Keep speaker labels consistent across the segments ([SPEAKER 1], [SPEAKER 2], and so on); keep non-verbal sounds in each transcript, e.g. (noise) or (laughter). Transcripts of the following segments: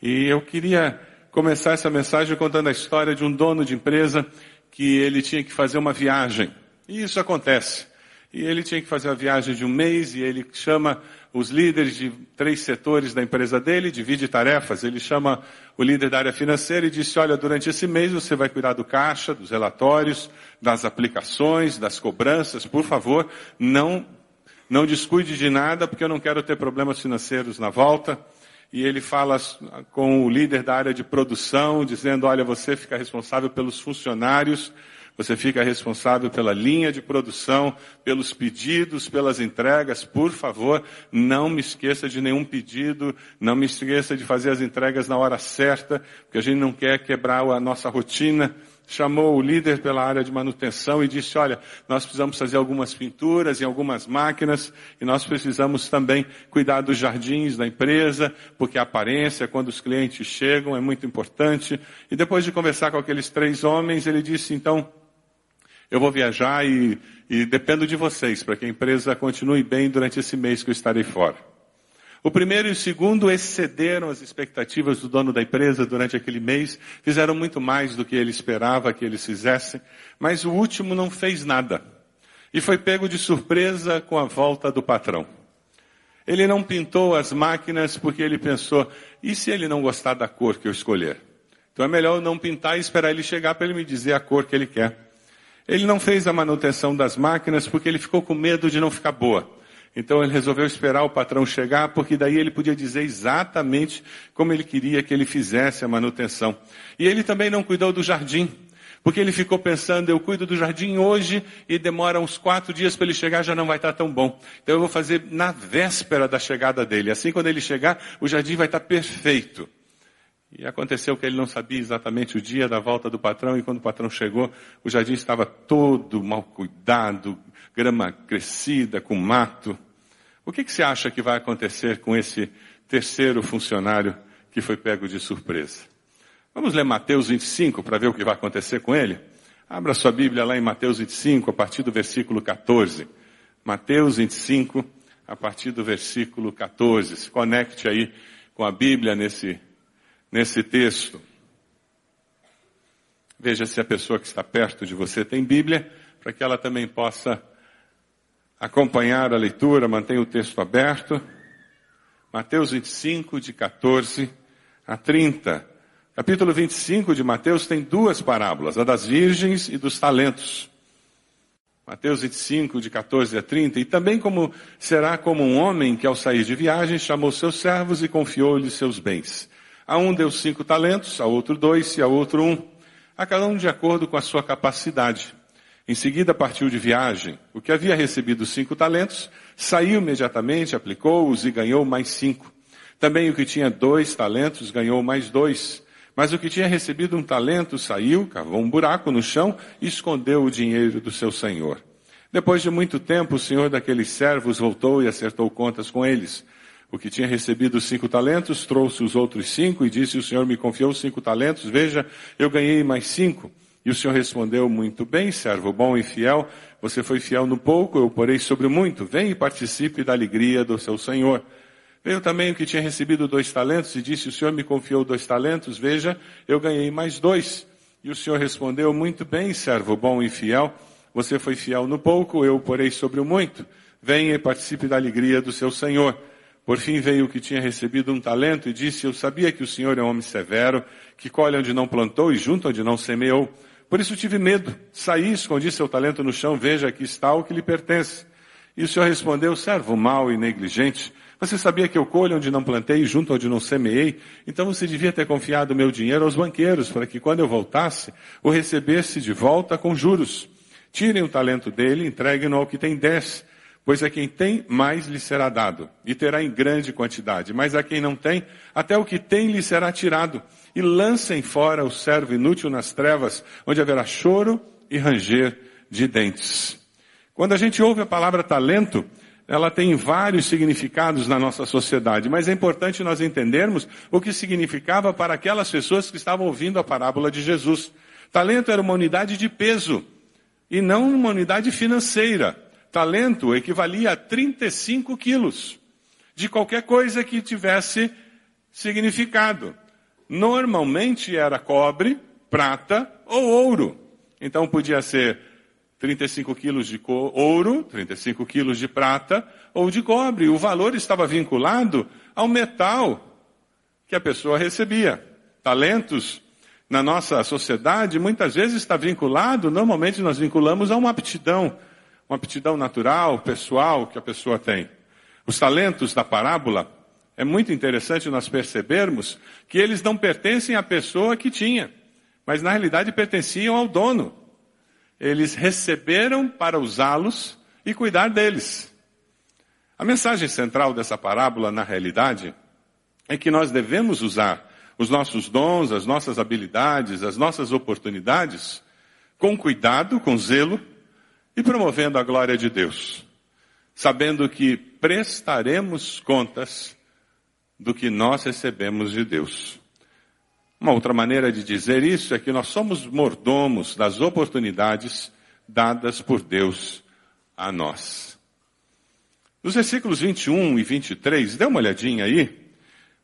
[SPEAKER 1] E eu queria começar essa mensagem contando a história de um dono de empresa que ele tinha que fazer uma viagem. E isso acontece. E ele tinha que fazer a viagem de um mês e ele chama os líderes de três setores da empresa dele, divide tarefas. Ele chama o líder da área financeira e disse, olha, durante esse mês você vai cuidar do caixa, dos relatórios, das aplicações, das cobranças. Por favor, não, não descuide de nada porque eu não quero ter problemas financeiros na volta e ele fala com o líder da área de produção, dizendo, olha, você fica responsável pelos funcionários, você fica responsável pela linha de produção, pelos pedidos, pelas entregas. Por favor, não me esqueça de nenhum pedido, não me esqueça de fazer as entregas na hora certa, porque a gente não quer quebrar a nossa rotina chamou o líder pela área de manutenção e disse, olha, nós precisamos fazer algumas pinturas em algumas máquinas e nós precisamos também cuidar dos jardins da empresa, porque a aparência, quando os clientes chegam, é muito importante. E depois de conversar com aqueles três homens, ele disse, então, eu vou viajar e, e dependo de vocês para que a empresa continue bem durante esse mês que eu estarei fora. O primeiro e o segundo excederam as expectativas do dono da empresa durante aquele mês, fizeram muito mais do que ele esperava que eles fizessem, mas o último não fez nada. E foi pego de surpresa com a volta do patrão. Ele não pintou as máquinas porque ele pensou, e se ele não gostar da cor que eu escolher? Então é melhor eu não pintar e esperar ele chegar para ele me dizer a cor que ele quer. Ele não fez a manutenção das máquinas porque ele ficou com medo de não ficar boa. Então ele resolveu esperar o patrão chegar, porque daí ele podia dizer exatamente como ele queria que ele fizesse a manutenção. E ele também não cuidou do jardim, porque ele ficou pensando, eu cuido do jardim hoje e demora uns quatro dias para ele chegar, já não vai estar tão bom. Então eu vou fazer na véspera da chegada dele. Assim quando ele chegar, o jardim vai estar perfeito. E aconteceu que ele não sabia exatamente o dia da volta do patrão, e quando o patrão chegou, o jardim estava todo mal cuidado, grama crescida, com mato. O que, que você acha que vai acontecer com esse terceiro funcionário que foi pego de surpresa? Vamos ler Mateus 25 para ver o que vai acontecer com ele? Abra sua Bíblia lá em Mateus 25, a partir do versículo 14. Mateus 25, a partir do versículo 14. Se conecte aí com a Bíblia nesse, nesse texto. Veja se a pessoa que está perto de você tem Bíblia, para que ela também possa acompanhar a leitura, mantenha o texto aberto. Mateus 25, de 14 a 30. Capítulo 25 de Mateus tem duas parábolas, a das virgens e dos talentos. Mateus 25, de 14 a 30. E também como será como um homem que ao sair de viagem chamou seus servos e confiou-lhes seus bens. A um deu cinco talentos, a outro dois e a outro um, a cada um de acordo com a sua capacidade. Em seguida partiu de viagem. O que havia recebido cinco talentos, saiu imediatamente, aplicou-os e ganhou mais cinco. Também o que tinha dois talentos ganhou mais dois. Mas o que tinha recebido um talento saiu, cavou um buraco no chão e escondeu o dinheiro do seu senhor. Depois de muito tempo, o senhor daqueles servos voltou e acertou contas com eles. O que tinha recebido cinco talentos trouxe os outros cinco e disse: O senhor me confiou cinco talentos, veja, eu ganhei mais cinco. E o Senhor respondeu, muito bem, servo bom e fiel, você foi fiel no pouco, eu porei sobre o muito. Vem e participe da alegria do seu Senhor. Veio também o que tinha recebido dois talentos e disse, o Senhor me confiou dois talentos, veja, eu ganhei mais dois. E o Senhor respondeu, muito bem, servo bom e fiel, você foi fiel no pouco, eu porei sobre o muito. Venha e participe da alegria do seu Senhor. Por fim veio o que tinha recebido um talento e disse, eu sabia que o Senhor é um homem severo, que colhe onde não plantou e junta onde não semeou. Por isso tive medo. Saí, escondi seu talento no chão, veja aqui está o que lhe pertence. E o Senhor respondeu, servo mau e negligente, você sabia que eu colho onde não plantei e junto onde não semeei? Então você devia ter confiado meu dinheiro aos banqueiros, para que quando eu voltasse, o recebesse de volta com juros. Tirem o talento dele, entreguem-no ao que tem dez, pois a quem tem, mais lhe será dado, e terá em grande quantidade. Mas a quem não tem, até o que tem lhe será tirado e lancem fora o servo inútil nas trevas, onde haverá choro e ranger de dentes. Quando a gente ouve a palavra talento, ela tem vários significados na nossa sociedade, mas é importante nós entendermos o que significava para aquelas pessoas que estavam ouvindo a parábola de Jesus. Talento era uma unidade de peso e não uma unidade financeira. Talento equivalia a 35 quilos de qualquer coisa que tivesse significado. normalmente era cobre, prata ou ouro. Então podia ser 35 quilos de ouro, 35 quilos de prata ou de cobre. O valor estava vinculado ao metal que a pessoa recebia. Talentos na nossa sociedade muitas vezes está vinculado, normalmente nós vinculamos a uma aptidão, uma aptidão natural, pessoal que a pessoa tem. Os talentos da parábola, é muito interessante nós percebermos que eles não pertencem à pessoa que tinha, mas na realidade pertenciam ao dono. Eles receberam para usá-los e cuidar deles. A mensagem central dessa parábola, na realidade, é que nós devemos usar os nossos dons, as nossas habilidades, as nossas oportunidades, com cuidado, com zelo e promovendo a glória de Deus, sabendo que prestaremos contas do que nós recebemos de Deus. Uma outra maneira de dizer isso é que nós somos mordomos das oportunidades dadas por Deus a nós. Nos versículos 21 e 23, dê uma olhadinha aí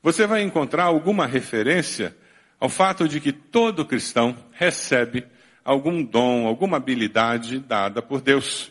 [SPEAKER 1] você vai encontrar alguma referência ao fato de que todo cristão recebe algum dom, alguma habilidade dada por Deus.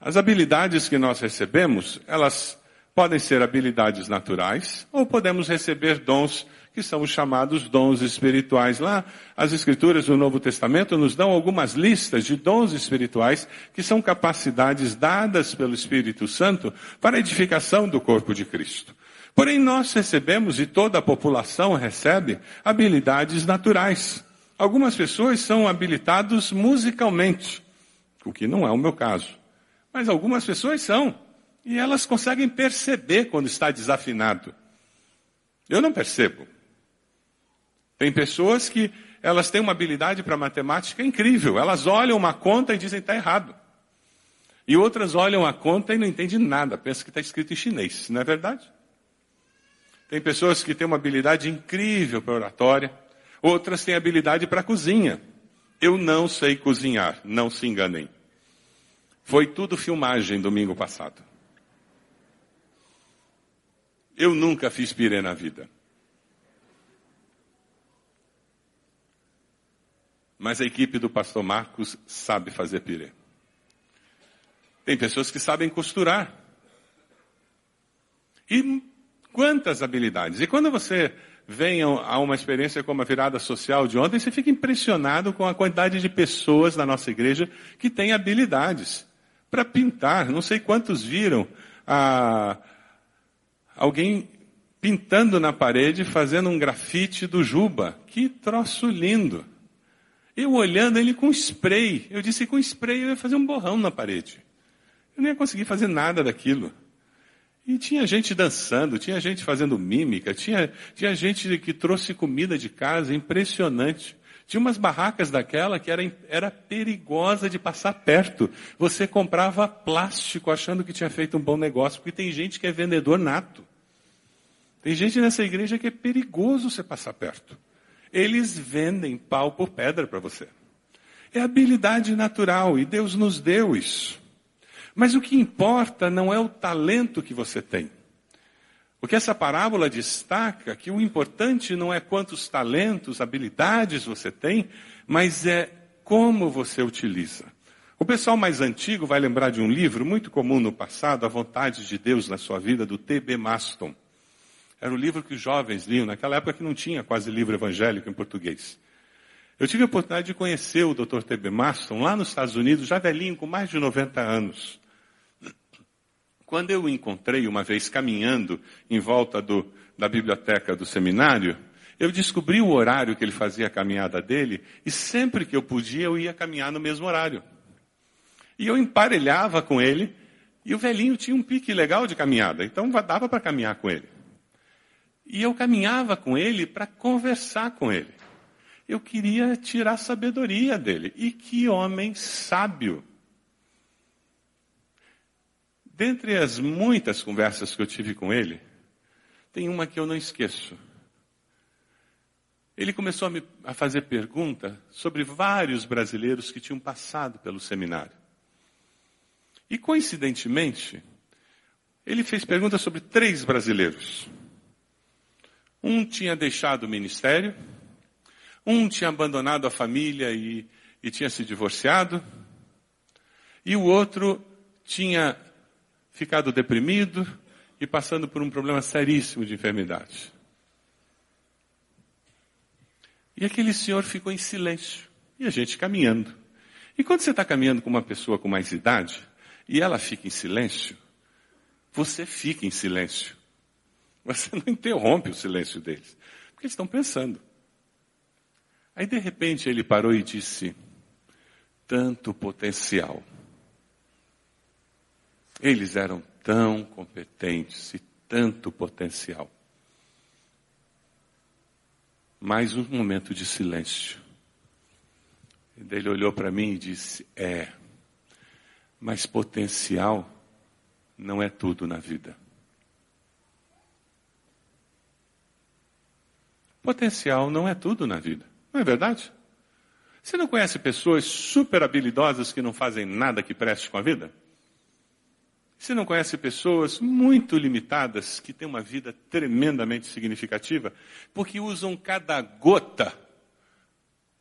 [SPEAKER 1] As habilidades que nós recebemos, elas podem ser habilidades naturais ou podemos receber dons que são os chamados dons espirituais. Lá, as escrituras do Novo Testamento nos dão algumas listas de dons espirituais que são capacidades dadas pelo Espírito Santo para a edificação do corpo de Cristo. Porém, nós recebemos, e toda a população recebe, habilidades naturais. Algumas pessoas são habilitados musicalmente, o que não é o meu caso. Mas algumas pessoas são. E elas conseguem perceber quando está desafinado. Eu não percebo. Tem pessoas que elas têm uma habilidade para matemática incrível. Elas olham uma conta e dizem está errado. E outras olham a conta e não entendem nada, pensam que está escrito em chinês, não é verdade? Tem pessoas que têm uma habilidade incrível para oratória, outras têm habilidade para cozinha. Eu não sei cozinhar, não se enganem. Foi tudo filmagem domingo passado. Eu nunca fiz pirê na vida. Mas a equipe do pastor Marcos sabe fazer pirê. Tem pessoas que sabem costurar. E Quantas habilidades! E quando você vem a uma experiência como a virada social de ontem, você fica impressionado com a quantidade de pessoas na nossa igreja que têm habilidades para pintar. Não sei quantos viram a, alguém pintando na parede, fazendo um grafite do Juba. Que troço lindo! Eu olhando ele com spray. Eu disse com spray eu ia fazer um borrão na parede. Eu não ia conseguir fazer nada daquilo. E tinha gente dançando, tinha gente fazendo mímica, tinha, tinha gente que trouxe comida de casa, impressionante. Tinha umas barracas daquela que era, era perigosa de passar perto. Você comprava plástico achando que tinha feito um bom negócio, porque tem gente que é vendedor nato. Tem gente nessa igreja que é perigoso você passar perto. Eles vendem pau por pedra para você. É habilidade natural e Deus nos deu isso. Mas o que importa não é o talento que você tem. O que essa parábola destaca, que o importante não é quantos talentos, habilidades você tem, mas é como você utiliza. O pessoal mais antigo vai lembrar de um livro muito comum no passado, A Vontade de Deus na Sua Vida, do T.B. Maston. Era o livro que os jovens liam, naquela época que não tinha quase livro evangélico em português. Eu tive a oportunidade de conhecer o Dr. T.B. Maston lá nos Estados Unidos, já velhinho, com mais de 90 anos. Quando eu o encontrei uma vez caminhando em volta do, da biblioteca do seminário, eu descobri o horário que ele fazia a caminhada dele e sempre que eu podia eu ia caminhar no mesmo horário. E eu emparelhava com ele e o velhinho tinha um pique legal de caminhada, então dava para caminhar com ele. E eu caminhava com ele para conversar com ele eu queria tirar sabedoria dele. E que homem sábio! Dentre as muitas conversas que eu tive com ele, tem uma que eu não esqueço. Ele começou a, me, a fazer pergunta sobre vários brasileiros que tinham passado pelo seminário. E coincidentemente, ele fez perguntas sobre três brasileiros. Um tinha deixado o ministério, um tinha abandonado a família e, e tinha se divorciado, e o outro tinha ficado deprimido e passando por um problema seríssimo de enfermidade. E aquele senhor ficou em silêncio. E a gente caminhando. E quando você está caminhando com uma pessoa com mais idade, e ela fica em silêncio, você fica em silêncio. Você não interrompe o silêncio deles. Porque eles estão pensando. Aí de repente ele parou e disse, tanto potencial. Eles eram tão competentes e tanto potencial. Mais um momento de silêncio. Ele olhou para mim e disse: É, mas potencial não é tudo na vida. Potencial não é tudo na vida, não é verdade? Você não conhece pessoas super habilidosas que não fazem nada que preste com a vida? Você não conhece pessoas muito limitadas que têm uma vida tremendamente significativa porque usam cada gota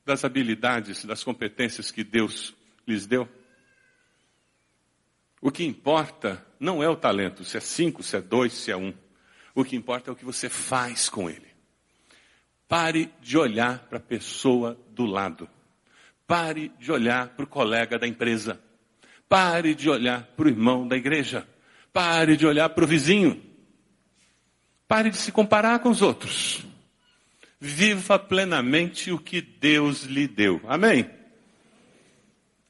[SPEAKER 1] das habilidades, das competências que Deus lhes deu? O que importa não é o talento, se é cinco, se é dois, se é um. O que importa é o que você faz com ele. Pare de olhar para a pessoa do lado. Pare de olhar para o colega da empresa. Pare de olhar para o irmão da igreja. Pare de olhar para o vizinho. Pare de se comparar com os outros. Viva plenamente o que Deus lhe deu. Amém?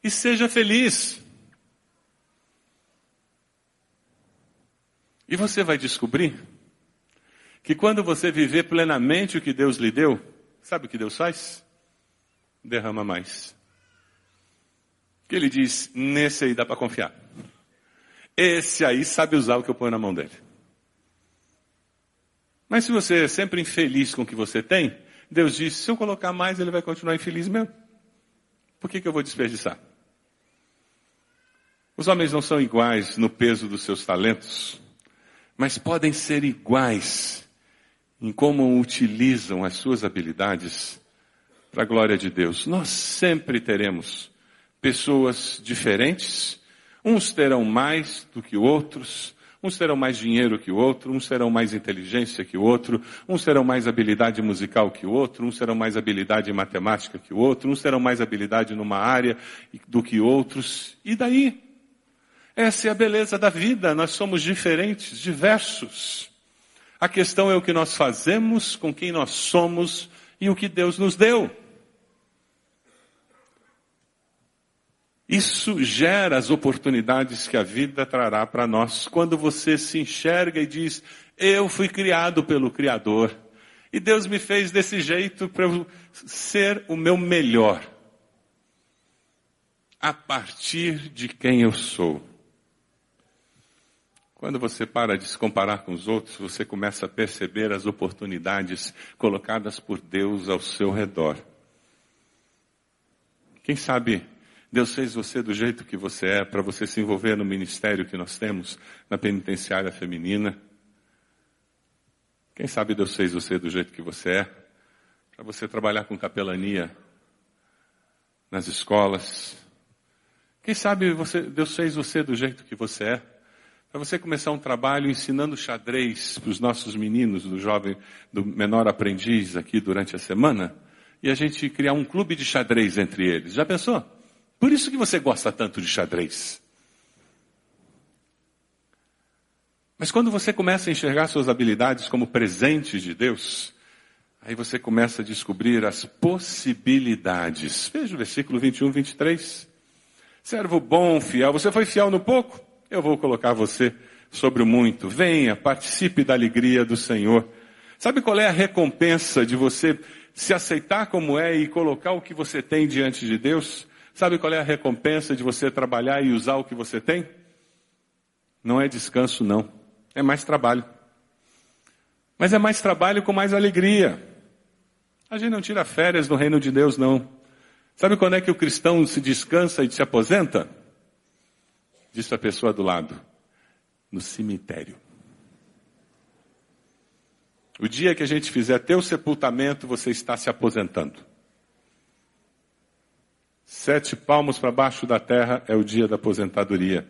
[SPEAKER 1] E seja feliz. E você vai descobrir que quando você viver plenamente o que Deus lhe deu, sabe o que Deus faz? Derrama mais que ele diz: nesse aí dá para confiar. Esse aí sabe usar o que eu ponho na mão dele. Mas se você é sempre infeliz com o que você tem, Deus diz: se eu colocar mais, ele vai continuar infeliz mesmo. Por que, que eu vou desperdiçar? Os homens não são iguais no peso dos seus talentos, mas podem ser iguais em como utilizam as suas habilidades para a glória de Deus. Nós sempre teremos pessoas diferentes. Uns terão mais do que outros, uns terão mais dinheiro que o outro, uns terão mais inteligência que o outro, uns terão mais habilidade musical que o outro, uns terão mais habilidade em matemática que o outro, uns terão mais habilidade numa área do que outros. E daí? Essa é a beleza da vida, nós somos diferentes, diversos. A questão é o que nós fazemos, com quem nós somos e o que Deus nos deu. Isso gera as oportunidades que a vida trará para nós. Quando você se enxerga e diz, eu fui criado pelo Criador. E Deus me fez desse jeito para eu ser o meu melhor. A partir de quem eu sou. Quando você para de se comparar com os outros, você começa a perceber as oportunidades colocadas por Deus ao seu redor. Quem sabe Deus fez você do jeito que você é para você se envolver no ministério que nós temos na penitenciária feminina. Quem sabe Deus fez você do jeito que você é para você trabalhar com capelania nas escolas. Quem sabe você, Deus fez você do jeito que você é para você começar um trabalho ensinando xadrez para os nossos meninos do jovem, do menor aprendiz aqui durante a semana e a gente criar um clube de xadrez entre eles. Já pensou? Por isso que você gosta tanto de xadrez. Mas quando você começa a enxergar suas habilidades como presentes de Deus, aí você começa a descobrir as possibilidades. Veja o versículo 21, 23. Servo bom, fiel, você foi fiel no pouco? Eu vou colocar você sobre o muito. Venha, participe da alegria do Senhor. Sabe qual é a recompensa de você se aceitar como é e colocar o que você tem diante de Deus? Sabe qual é a recompensa de você trabalhar e usar o que você tem? Não é descanso, não. É mais trabalho. Mas é mais trabalho com mais alegria. A gente não tira férias no reino de Deus, não. Sabe quando é que o cristão se descansa e se aposenta? Diz a pessoa do lado. No cemitério. O dia que a gente fizer teu sepultamento, você está se aposentando. Sete palmos para baixo da terra é o dia da aposentadoria.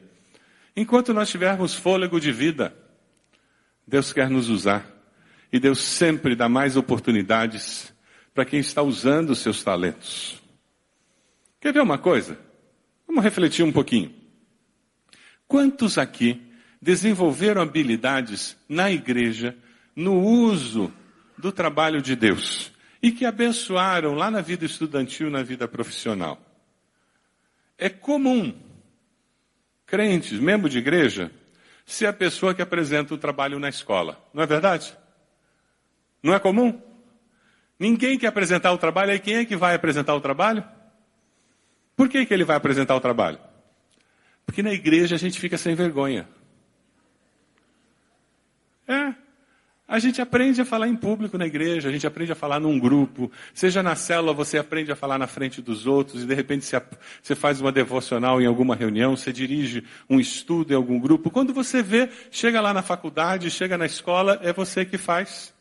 [SPEAKER 1] Enquanto nós tivermos fôlego de vida, Deus quer nos usar. E Deus sempre dá mais oportunidades para quem está usando os seus talentos. Quer ver uma coisa? Vamos refletir um pouquinho. Quantos aqui desenvolveram habilidades na igreja, no uso do trabalho de Deus e que abençoaram lá na vida estudantil, na vida profissional? É comum crentes, membro de igreja, ser a pessoa que apresenta o trabalho na escola. Não é verdade? Não é comum? Ninguém quer apresentar o trabalho, aí quem é que vai apresentar o trabalho? Por que, que ele vai apresentar o trabalho? Porque na igreja a gente fica sem vergonha. É. A gente aprende a falar em público na igreja, a gente aprende a falar num grupo. Seja na célula, você aprende a falar na frente dos outros e de repente você, faz uma devocional em alguma reunião, você dirige um estudo em algum grupo. Quando você vê, chega lá na faculdade, chega na escola, é você que faz.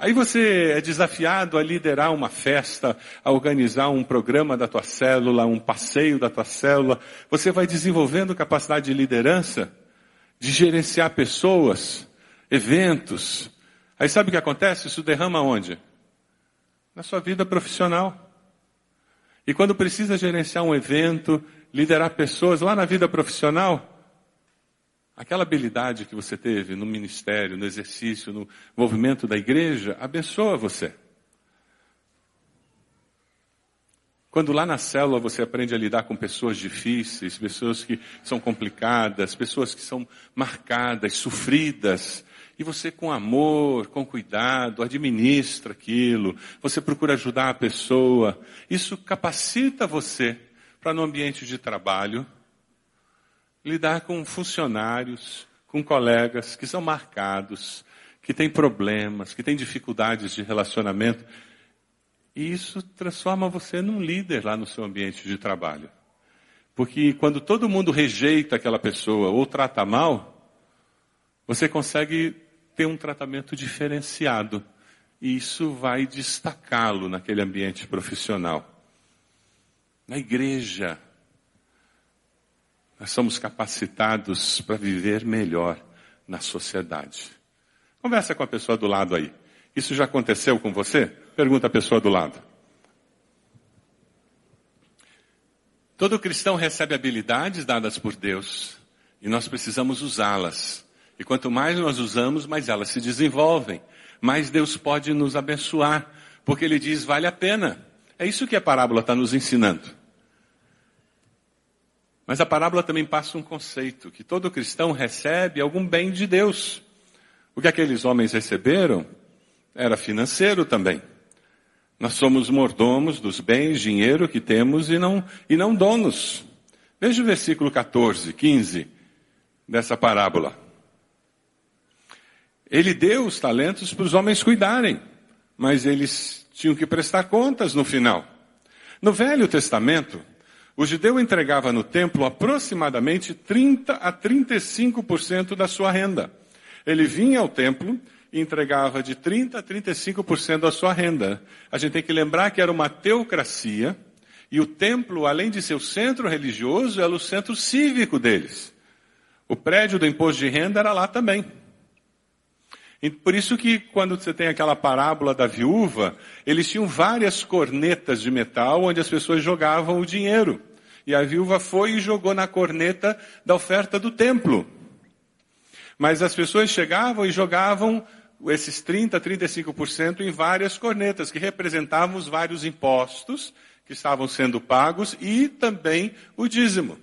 [SPEAKER 1] Aí você é desafiado a liderar uma festa, a organizar um programa da tua célula, um passeio da tua célula. Você vai desenvolvendo capacidade de liderança, de gerenciar pessoas, eventos. Aí sabe o que acontece? Isso derrama onde? Na sua vida profissional. E quando precisa gerenciar um evento, liderar pessoas lá na vida profissional, aquela habilidade que você teve no ministério, no exercício, no movimento da igreja, abençoa você. Quando lá na célula você aprende a lidar com pessoas difíceis, pessoas que são complicadas, pessoas que são marcadas, sofridas, e você com amor, com cuidado, administra aquilo, você procura ajudar a pessoa, isso capacita você para no ambiente de trabalho lidar com funcionários, com colegas que são marcados, que têm problemas, que têm dificuldades de relacionamento. E isso transforma você num líder lá no seu ambiente de trabalho. Porque quando todo mundo rejeita aquela pessoa ou trata mal, você consegue ter um tratamento diferenciado. E isso vai destacá-lo naquele ambiente profissional. Na igreja, nós somos capacitados para viver melhor na sociedade. Conversa com a pessoa do lado aí. Isso já aconteceu com você? Pergunta a pessoa do lado. Todo cristão recebe habilidades dadas por Deus e nós precisamos usá-las. E quanto mais nós usamos, mais elas se desenvolvem. Mais Deus pode nos abençoar, porque Ele diz vale a pena. É isso que a parábola está nos ensinando. Mas a parábola também passa um conceito, que todo cristão recebe algum bem de Deus. O que aqueles homens receberam era financeiro também. Nós somos mordomos dos bens, dinheiro que temos e não, e não donos. Veja o versículo 14, 15 dessa parábola. Ele deu os talentos para os homens cuidarem, mas eles tinham que prestar contas no final. No Velho Testamento, o judeu entregava no templo aproximadamente 30 a 35% da sua renda. Ele vinha ao templo e entregava de 30 a 35% da sua renda. A gente tem que lembrar que era uma teocracia e o templo, além de ser o centro religioso, era o centro cívico deles. O prédio do imposto de renda era lá também. E por isso que quando você tem aquela parábola da viúva, eles tinham várias cornetas de metal onde as pessoas jogavam o dinheiro. E a viúva foi e jogou na corneta da oferta do templo. Mas as pessoas chegavam e jogavam esses 30, 35% em várias cornetas, que representavam os vários impostos que estavam sendo pagos e também o dízimo.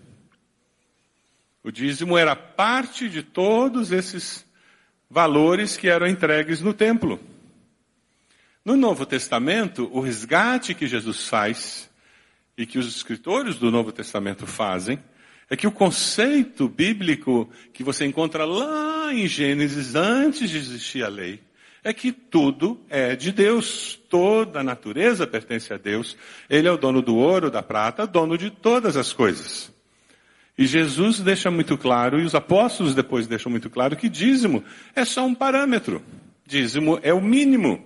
[SPEAKER 1] O dízimo era parte de todos esses valores que eram entregues no templo. No Novo Testamento, o resgate que Jesus faz e que os escritores do Novo Testamento fazem é que o conceito bíblico que você encontra lá em Gênesis, antes de existir a lei, é que tudo é de Deus. Toda a natureza pertence a Deus. Ele é o dono do ouro, da prata, dono de todas as coisas. E Jesus deixa muito claro, e os apóstolos depois deixam muito claro, que dízimo é só um parâmetro. Dízimo é o mínimo,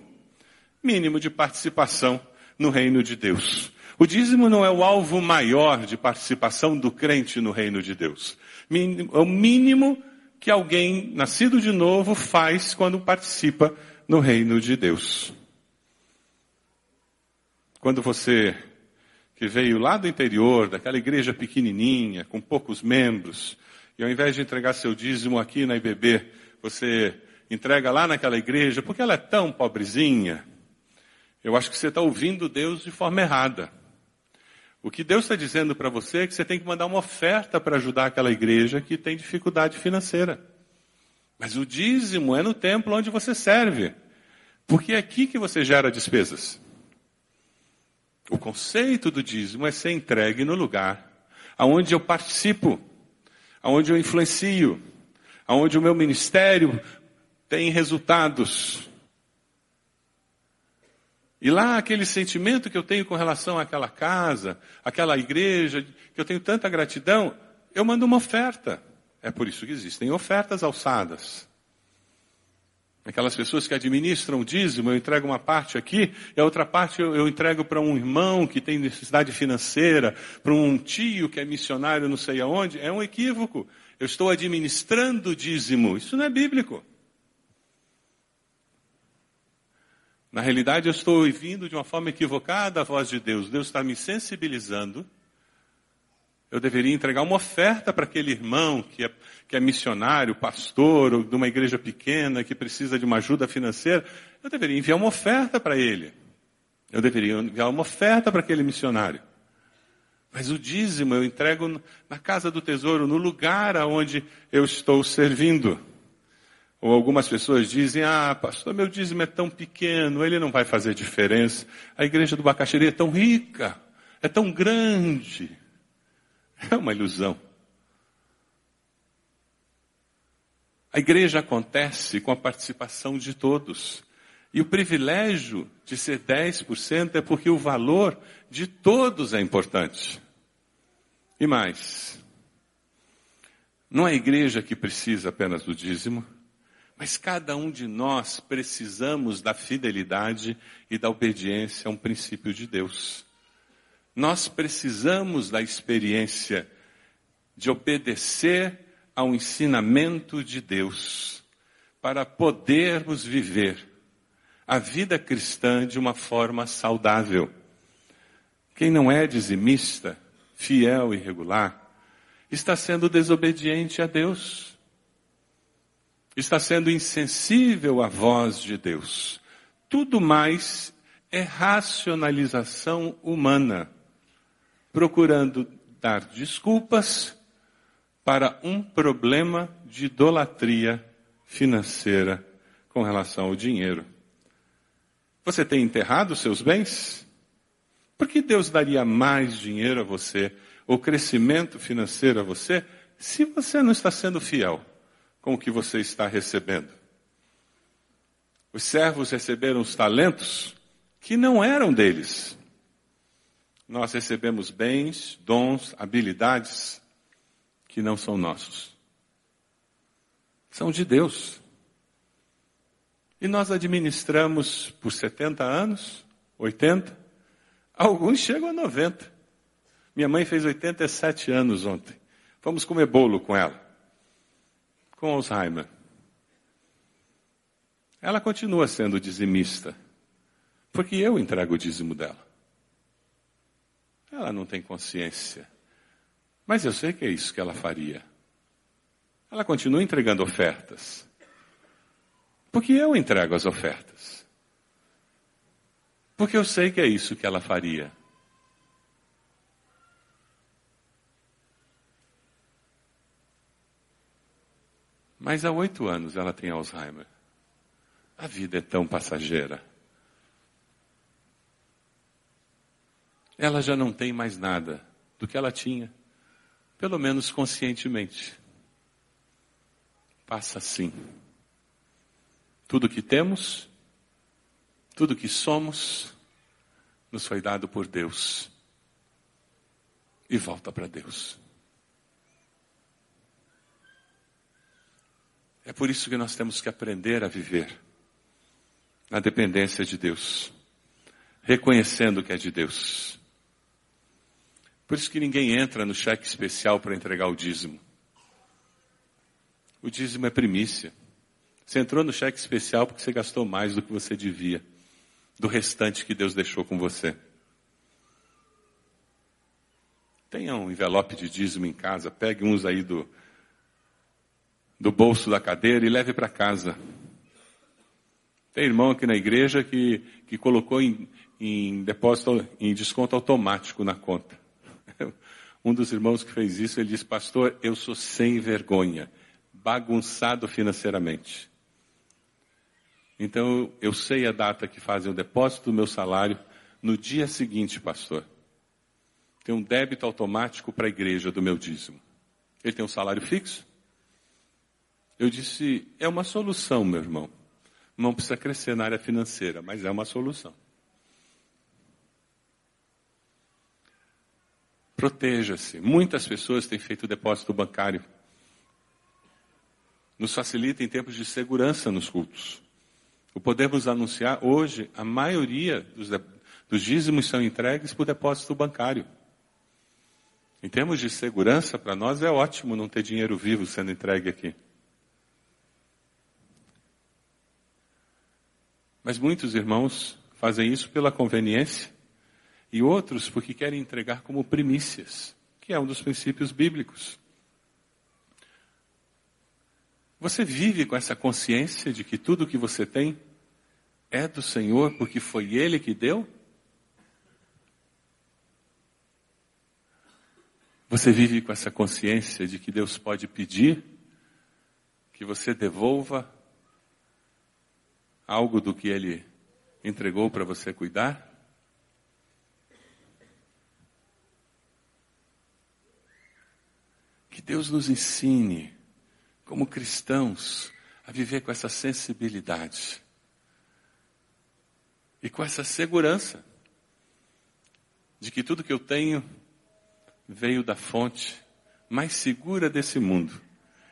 [SPEAKER 1] mínimo de participação no reino de Deus. O dízimo não é o alvo maior de participação do crente no reino de Deus. É o mínimo que alguém nascido de novo faz quando participa no reino de Deus. Quando você que veio lá do interior, daquela igreja pequenininha, com poucos membros, e ao invés de entregar seu dízimo aqui na IBB, você entrega lá naquela igreja, porque ela é tão pobrezinha, eu acho que você está ouvindo Deus de forma errada. O que Deus está dizendo para você é que você tem que mandar uma oferta para ajudar aquela igreja que tem dificuldade financeira. Mas o dízimo é no templo onde você serve. Porque é aqui que você gera despesas. O conceito do dízimo é ser entregue no lugar aonde eu participo, aonde eu influencio, aonde o meu ministério tem resultados. E lá aquele sentimento que eu tenho com relação àquela casa, àquela igreja, que eu tenho tanta gratidão, eu mando uma oferta. É por isso que existem ofertas alçadas. Aquelas pessoas que administram o dízimo, eu entrego uma parte aqui, e a outra parte eu, eu entrego para um irmão que tem necessidade financeira, para um tio que é missionário não sei aonde. É um equívoco. Eu estou administrando o dízimo. Isso não é bíblico. Na realidade, eu estou ouvindo de uma forma equivocada a voz de Deus. Deus está me sensibilizando eu deveria entregar uma oferta para aquele irmão que é, que é missionário, pastor, ou de uma igreja pequena, que precisa de uma ajuda financeira. Eu deveria enviar uma oferta para ele. Eu deveria enviar uma oferta para aquele missionário. Mas o dízimo eu entrego na casa do tesouro, no lugar aonde eu estou servindo. Ou algumas pessoas dizem, ah, pastor, meu dízimo é tão pequeno, ele não vai fazer diferença. A igreja do Bacaxiri é tão rica, é tão grande. (laughs) É uma ilusão. A igreja acontece com a participação de todos. E o privilégio de ser 10% é porque o valor de todos é importante. E mais, não é a igreja que precisa apenas do dízimo, mas cada um de nós precisamos da fidelidade e da obediência a um princípio de Deus. Nós precisamos da experiência de obedecer ao ensinamento de Deus para podermos viver a vida cristã de uma forma saudável. Quem não é dizimista, fiel e regular, está sendo desobediente a Deus. Está sendo insensível à voz de Deus. Tudo mais é racionalização humana procurando dar desculpas para um problema de idolatria financeira com relação ao dinheiro. Você tem enterrado seus bens? Por que Deus daria mais dinheiro a você, ou crescimento financeiro a você, se você não está sendo fiel com o que você está recebendo? Os servos receberam os talentos que não eram deles nós recebemos bens, dons, habilidades que não são nossos. São de Deus. E nós administramos por 70 anos, 80, alguns chegam a 90. Minha mãe fez 87 anos ontem. Vamos comer bolo com ela. Com Alzheimer. Ela continua sendo dizimista. Porque eu entrego o dízimo dela. Ela não tem consciência. Mas eu sei que é isso que ela faria. Ela continua entregando ofertas. Porque eu entrego as ofertas. Porque eu sei que é isso que ela faria. Mas há oito anos ela tem Alzheimer. A vida é tão passageira. ela já não tem mais nada do que ela tinha, pelo menos conscientemente. Passa assim. Tudo que temos, tudo que somos, nos foi dado por Deus. E volta para Deus. É por isso que nós temos que aprender a viver na dependência de Deus, reconhecendo que é de Deus. Por isso que ninguém entra no cheque especial para entregar o dízimo. O dízimo é primícia. Você entrou no cheque especial porque você gastou mais do que você devia, do restante que Deus deixou com você. Tenha um envelope de dízimo em casa, pegue uns aí do, do bolso da cadeira e leve para casa. Tem irmão aqui na igreja que, que colocou em, em depósito, em desconto automático na conta. (laughs) Um dos irmãos que fez isso, ele disse, pastor, eu sou sem vergonha, bagunçado financeiramente. Então, eu sei a data que fazem o depósito do meu salário. No dia seguinte, pastor, tem um débito automático para a igreja do meu dízimo. Ele tem um salário fixo. Eu disse, é uma solução, meu irmão. Não precisa crescer na área financeira, mas é uma solução. Proteja-se. Muitas pessoas têm feito depósito bancário. Nos facilita em tempos de segurança nos cultos. O podemos anunciar hoje, a maioria dos, dos dízimos são entregues por depósito bancário. Em termos de segurança, para nós é ótimo não ter dinheiro vivo sendo entregue aqui. Mas muitos irmãos fazem isso pela conveniência e outros porque querem entregar como primícias, que é um dos princípios bíblicos. Você vive com essa consciência de que tudo que você tem é do Senhor porque foi Ele que deu? Você vive com essa consciência de que Deus pode pedir que você devolva algo do que Ele entregou para você cuidar? Que Deus nos ensine, como cristãos, a viver com essa sensibilidade e com essa segurança de que tudo que eu tenho veio da fonte mais segura desse mundo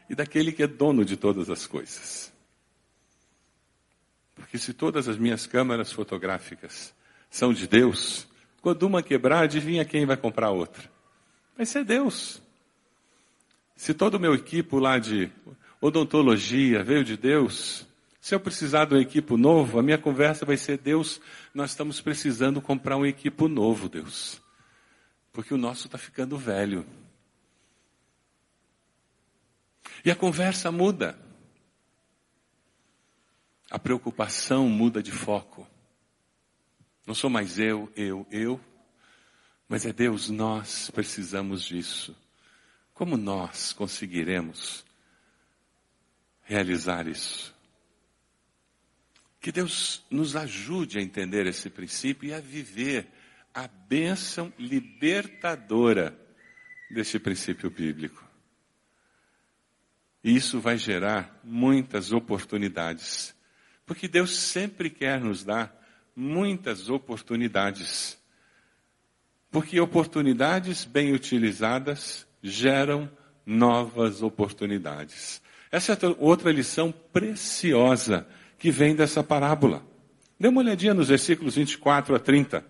[SPEAKER 1] e daquele que é dono de todas as coisas. Porque se todas as minhas câmeras fotográficas são de Deus, quando uma quebrar, adivinha quem vai comprar outra? Vai ser Deus. Se todo o meu equipo lá de odontologia veio de Deus, se eu precisar de um equipo novo, a minha conversa vai ser: Deus, nós estamos precisando comprar um equipo novo, Deus porque o nosso está ficando velho. E a conversa muda. A preocupação muda de foco. Não sou mais eu, eu, eu, mas é Deus, nós precisamos disso. Como nós conseguiremos realizar isso? Que Deus nos ajude a entender esse princípio e a viver a bênção libertadora deste princípio bíblico. E isso vai gerar muitas oportunidades. Porque Deus sempre quer nos dar muitas oportunidades. Porque oportunidades bem utilizadas geram novas oportunidades. Essa é outra lição preciosa que vem dessa parábola. Dê uma olhadinha nos versículos 24 a 30.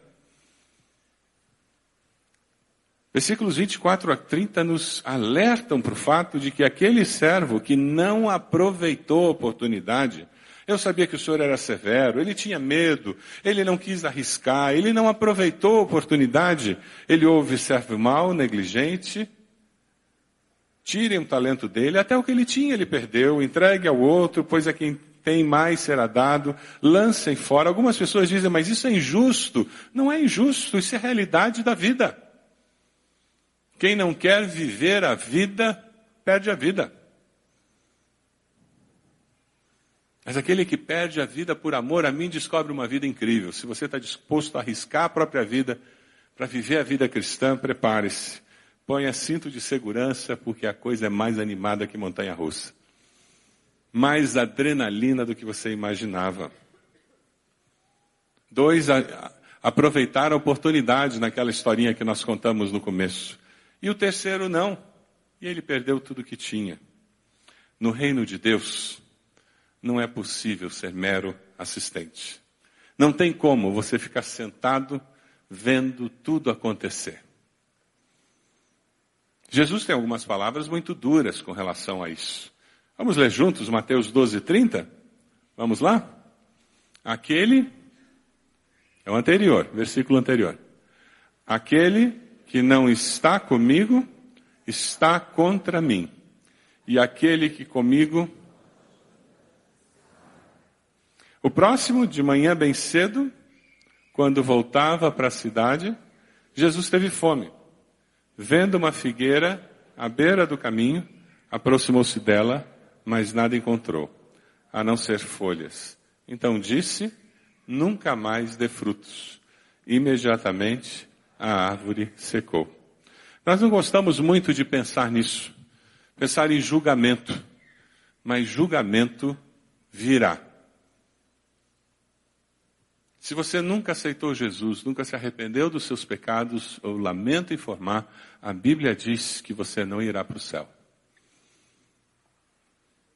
[SPEAKER 1] Versículos 24 a 30 nos alertam para o fato de que aquele servo que não aproveitou a oportunidade, eu sabia que o senhor era severo, ele tinha medo, ele não quis arriscar, ele não aproveitou a oportunidade, ele ouve servo mau, negligente, tirem o talento dele, até o que ele tinha ele perdeu, entregue ao outro, pois a quem tem mais será dado, lancem fora. Algumas pessoas dizem, mas isso é injusto. Não é injusto, isso é a realidade da vida. Quem não quer viver a vida, perde a vida. Mas aquele que perde a vida por amor a mim descobre uma vida incrível. Se você está disposto a arriscar a própria vida para viver a vida cristã, prepare-se. Ponha cinto de segurança, porque a coisa é mais animada que montanha russa. Mais adrenalina do que você imaginava. Dois, a, aproveitaram a oportunidade naquela historinha que nós contamos no começo. E o terceiro não. E ele perdeu tudo que tinha. No reino de Deus, não é possível ser mero assistente. Não tem como você ficar sentado vendo tudo acontecer. Jesus tem algumas palavras muito duras com relação a isso. Vamos ler juntos Mateus 12, 30? Vamos lá? Aquele, é o anterior, versículo anterior. Aquele que não está comigo, está contra mim. E aquele que comigo. O próximo, de manhã bem cedo, quando voltava para a cidade, Jesus teve fome. Vendo uma figueira à beira do caminho, aproximou-se dela, mas nada encontrou, a não ser folhas. Então disse: Nunca mais dê frutos. Imediatamente a árvore secou. Nós não gostamos muito de pensar nisso, pensar em julgamento, mas julgamento virá. Se você nunca aceitou Jesus, nunca se arrependeu dos seus pecados, eu lamento informar, a Bíblia diz que você não irá para o céu.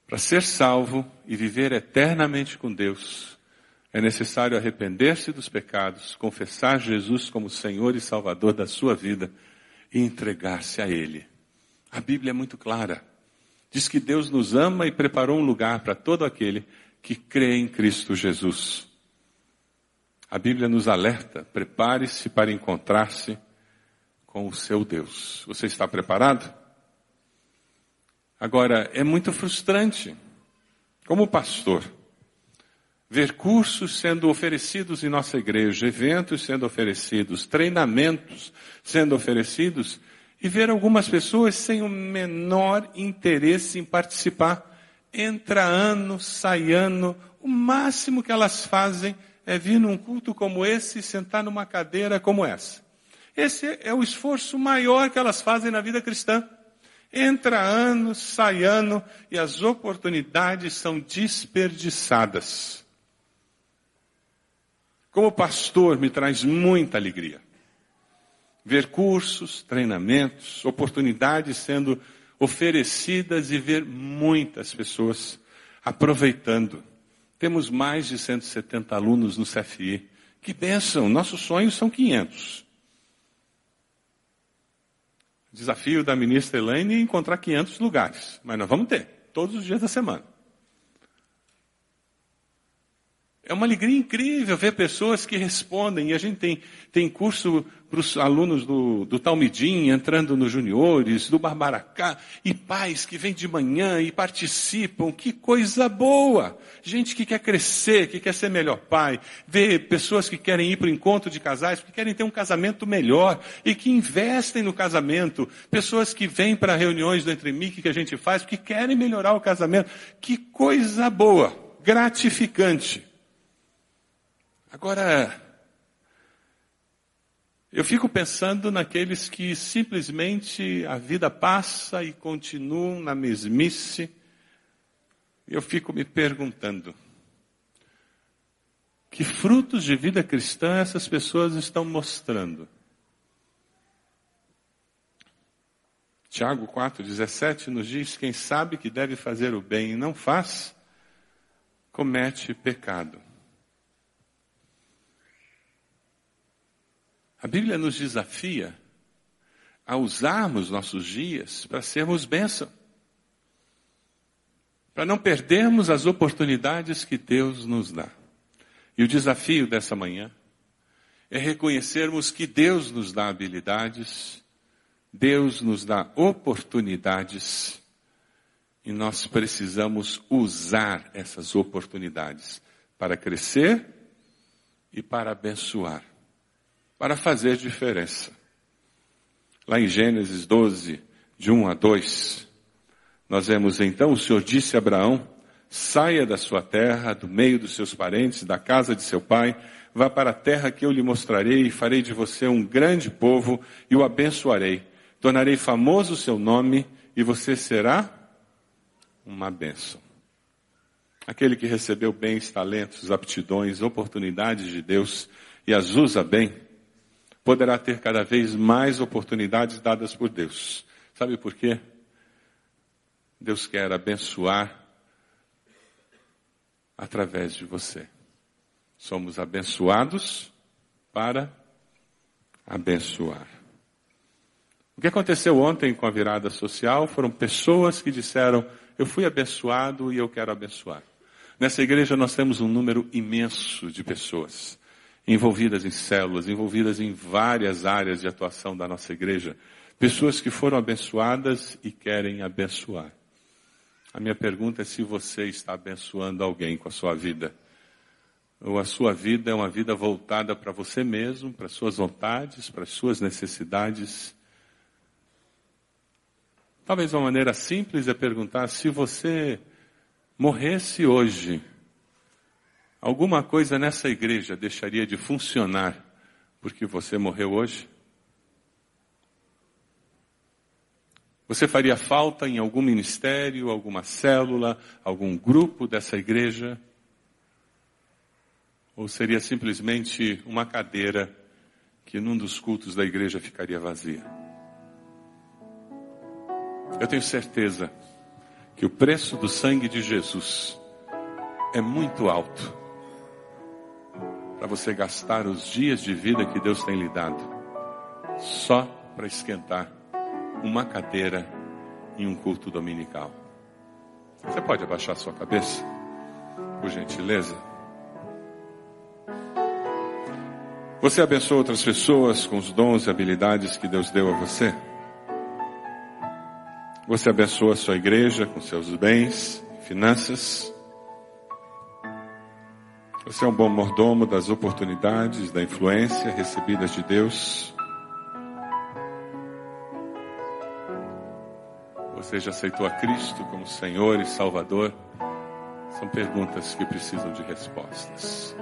[SPEAKER 1] Para ser salvo e viver eternamente com Deus, é necessário arrepender-se dos pecados, confessar Jesus como Senhor e Salvador da sua vida e entregar-se a Ele. A Bíblia é muito clara. Diz que Deus nos ama e preparou um lugar para todo aquele que crê em Cristo Jesus. A Bíblia nos alerta: prepare-se para encontrar-se com o seu Deus. Você está preparado? Agora, é muito frustrante, como pastor, ver cursos sendo oferecidos em nossa igreja, eventos sendo oferecidos, treinamentos sendo oferecidos, e ver algumas pessoas sem o menor interesse em participar. Entra ano, sai ano, o máximo que elas fazem vir num culto como esse e sentar numa cadeira como essa. Esse é o esforço maior que elas fazem na vida cristã. Entra ano, sai ano e as oportunidades são desperdiçadas. Como pastor, me traz muita alegria. Ver cursos, treinamentos, oportunidades sendo oferecidas e ver muitas pessoas aproveitando temos mais de 170 alunos no CFI. Que bênção! Nossos sonhos são 500. Desafio da ministra Elaine é encontrar 500 lugares. Mas nós vamos ter, todos os dias da semana. É uma alegria incrível ver pessoas que respondem. E a gente tem, tem curso para os alunos do, do Talmidim entrando nos juniores, do Barbaracá, e pais que vêm de manhã e participam. Que coisa boa! Gente que quer crescer, que quer ser melhor pai. Ver pessoas que querem ir para o encontro de casais, que querem ter um casamento melhor e que investem no casamento. Pessoas que vêm para reuniões do Entre Mic que a gente faz, que querem melhorar o casamento. Que coisa boa! Gratificante. Agora, eu fico pensando naqueles que simplesmente a vida passa e continuam na mesmice. Eu fico me perguntando: que frutos de vida cristã essas pessoas estão mostrando? Tiago 4,17 nos diz: quem sabe que deve fazer o bem e não faz, comete pecado. A Bíblia nos desafia a usarmos nossos dias para sermos bênção. Para não perdermos as oportunidades que Deus nos dá. E o desafio dessa manhã é reconhecermos que Deus nos dá habilidades, Deus nos dá oportunidades, e nós precisamos usar essas oportunidades para crescer e para abençoar para fazer diferença. Lá em Gênesis 12, de 1 a 2, nós vemos então, o Senhor disse a Abraão, saia da sua terra, do meio dos seus parentes, da casa de seu pai, vá para a terra que eu lhe mostrarei e farei de você um grande povo e o abençoarei. Tornarei famoso o seu nome e você será uma bênção. Aquele que recebeu bens, talentos, aptidões, oportunidades de Deus e as usa bem, poderá ter cada vez mais oportunidades dadas por Deus. Sabe por quê? Deus quer abençoar através de você. Somos abençoados para abençoar. O que aconteceu ontem com a virada social foram pessoas que disseram: Eu fui abençoado e eu quero abençoar. Nessa igreja nós temos um número imenso de pessoas envolvidas em células, envolvidas em várias áreas de atuação da nossa igreja. Pessoas que foram abençoadas e querem abençoar. A minha pergunta é se você está abençoando alguém com a sua vida. Ou a sua vida é uma vida voltada para você mesmo, para suas vontades, para suas necessidades. Talvez uma maneira simples é perguntar se você morresse hoje, alguma coisa nessa igreja deixaria de funcionar porque você morreu hoje? Você faria falta em algum ministério, alguma célula, algum grupo dessa igreja? Ou seria simplesmente uma cadeira que num dos cultos da igreja ficaria vazia? Eu tenho certeza que o preço do sangue de Jesus é muito alto para você gastar os dias de vida que Deus tem lhe dado só para esquentar uma cadeira em um culto dominical. Você pode abaixar sua cabeça, por gentileza? Você abençoa outras pessoas com os dons e habilidades que Deus deu a você? Você abençoa a sua igreja com seus bens, finanças? Você é um bom mordomo das oportunidades, da influência recebidas de Deus? Você já aceitou a Cristo como Senhor e Salvador? São perguntas que precisam de respostas.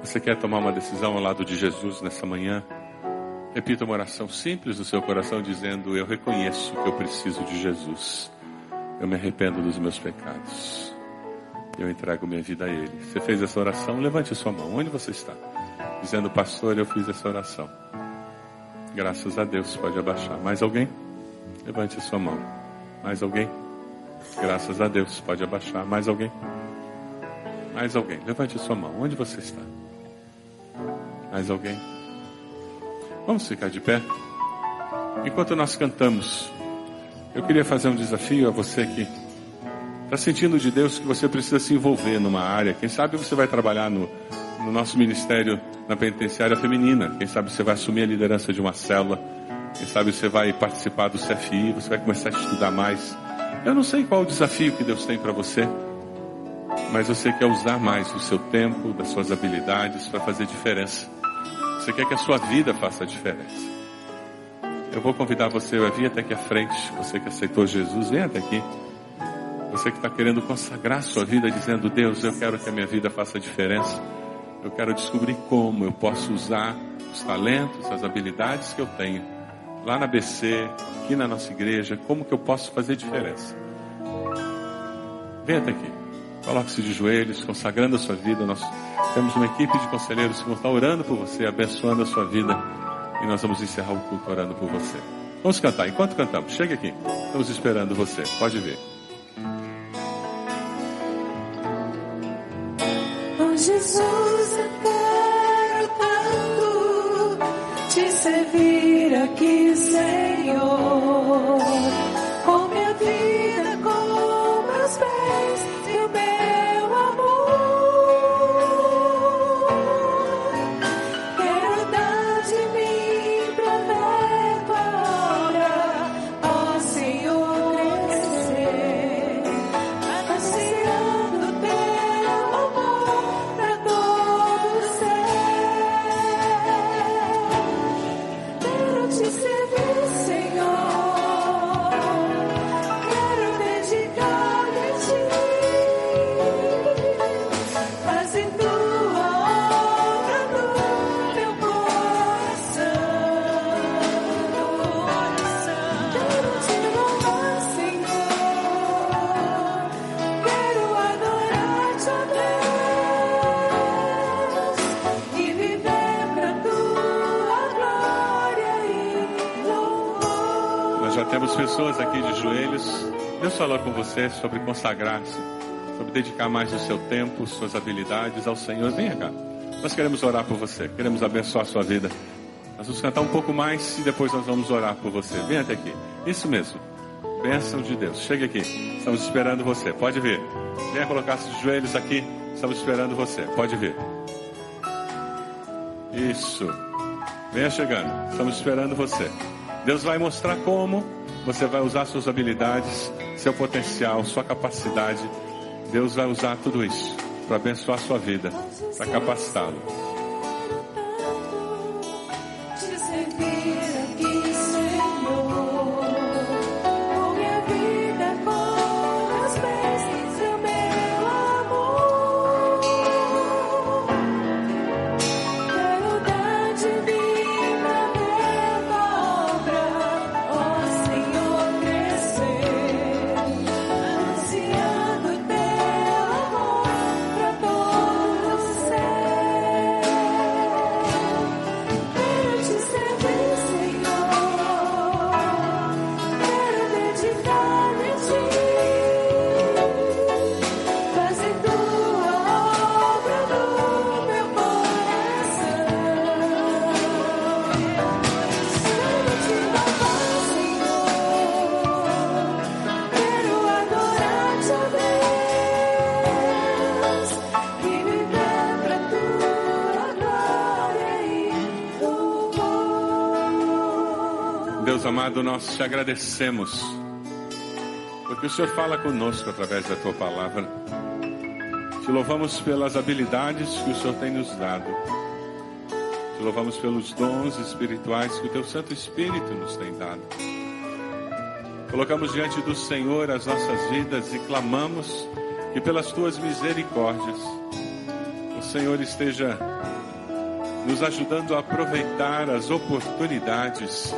[SPEAKER 1] Você quer tomar uma decisão ao lado de Jesus nessa manhã? Repita uma oração simples do seu coração dizendo: Eu reconheço que eu preciso de Jesus. Eu me arrependo dos meus pecados. Eu entrego minha vida a Ele. Você fez essa oração? Levante a sua mão. Onde você está? Dizendo, pastor, eu fiz essa oração. Graças a Deus. Pode abaixar. Mais alguém? Levante a sua mão. Mais alguém? Graças a Deus. Pode abaixar. Mais alguém? Mais alguém? Levante a sua mão. Onde você está? Mais alguém? Vamos ficar de pé? Enquanto nós cantamos, eu queria fazer um desafio a você que está sentindo de Deus que você precisa se envolver numa área. Quem sabe você vai trabalhar no, no nosso ministério na penitenciária feminina. Quem sabe você vai assumir a liderança de uma célula. Quem sabe você vai participar do CFI, você vai começar a estudar mais. Eu não sei qual o desafio que Deus tem para você mas você quer usar mais o seu tempo, das suas habilidades para fazer diferença. Você quer que a sua vida faça diferença. Eu vou convidar você a vir até aqui à frente. Você que aceitou Jesus, vem até aqui. Você que está querendo consagrar sua vida, dizendo: Deus, eu quero que a minha vida faça diferença. Eu quero descobrir como eu posso usar os talentos, as habilidades que eu tenho lá na BC, aqui na nossa igreja, como que eu posso fazer diferença. Vem até aqui. Coloque-se de joelhos, consagrando a sua vida. Nós temos uma equipe de conselheiros que vão estar orando por você, abençoando a sua vida. E nós vamos encerrar o culto orando por você. Vamos cantar. Enquanto cantamos, chega aqui. Estamos esperando você. Pode vir.
[SPEAKER 2] Oh Jesus, eu
[SPEAKER 1] pessoas aqui de joelhos. Deus falou com você sobre consagrar-se, sobre dedicar mais o seu tempo, suas habilidades ao Senhor. Venha cá. Nós queremos orar por você, queremos abençoar a sua vida. Nós vamos cantar um pouco mais e depois nós vamos orar por você. Venha até aqui. Isso mesmo. Bênção de Deus. Chegue aqui. Estamos esperando você. Pode vir. Venha colocar seus joelhos aqui. Estamos esperando você. Pode vir. Isso. Venha chegando. Estamos esperando você. Deus vai mostrar como você vai usar suas habilidades, seu potencial, sua capacidade. Deus vai usar tudo isso para abençoar a sua vida, para capacitá-lo. Amado, nós te agradecemos, porque o Senhor fala conosco através da tua palavra. Te louvamos pelas habilidades que o Senhor tem nos dado. Te louvamos pelos dons espirituais que o teu Santo Espírito nos tem dado. Colocamos diante do Senhor as nossas vidas e clamamos que pelas tuas misericórdias o Senhor esteja nos ajudando a aproveitar as oportunidades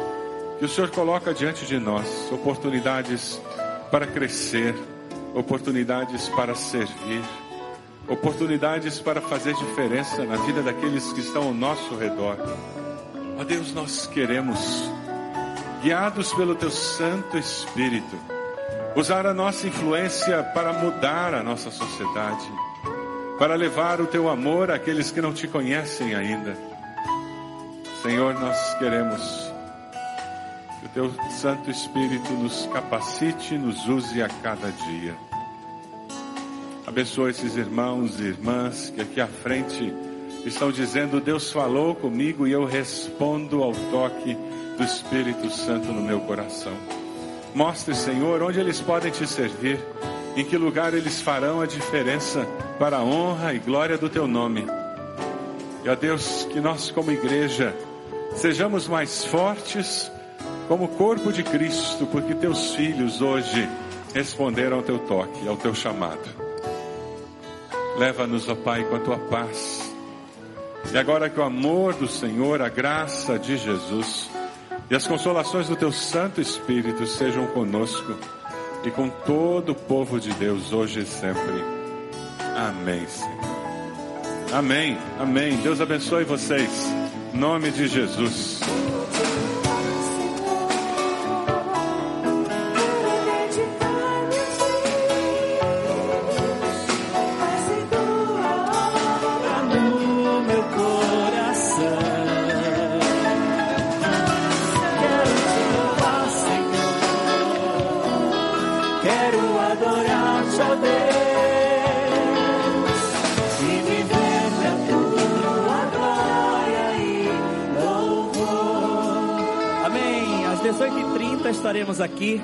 [SPEAKER 1] que o Senhor coloca diante de nós oportunidades para crescer, oportunidades para servir, oportunidades para fazer diferença na vida daqueles que estão ao nosso redor. Ó Deus, nós queremos, guiados pelo Teu Santo Espírito, usar a nossa influência para mudar a nossa sociedade, para levar o Teu amor àqueles que não te conhecem ainda. Senhor, nós queremos que o Teu Santo Espírito nos capacite, nos use a cada dia. Abençoa esses irmãos e irmãs que aqui à frente estão dizendo: Deus falou comigo e eu respondo ao toque do Espírito Santo no meu coração. Mostre, Senhor, onde eles podem te servir, em que lugar eles farão a diferença para a honra e glória do teu nome. E ó Deus, que nós, como igreja, sejamos mais fortes como corpo de Cristo, porque teus filhos hoje responderam ao teu toque, ao teu chamado. Leva-nos, ó Pai, com a tua paz. E agora que o amor do Senhor, a graça de Jesus e as consolações do teu Santo Espírito sejam conosco e com todo o povo de Deus hoje e sempre. Amém, Senhor. Amém, amém. Deus abençoe vocês. Em nome de Jesus.
[SPEAKER 3] Louvor. Amém. Às 18h30 estaremos aqui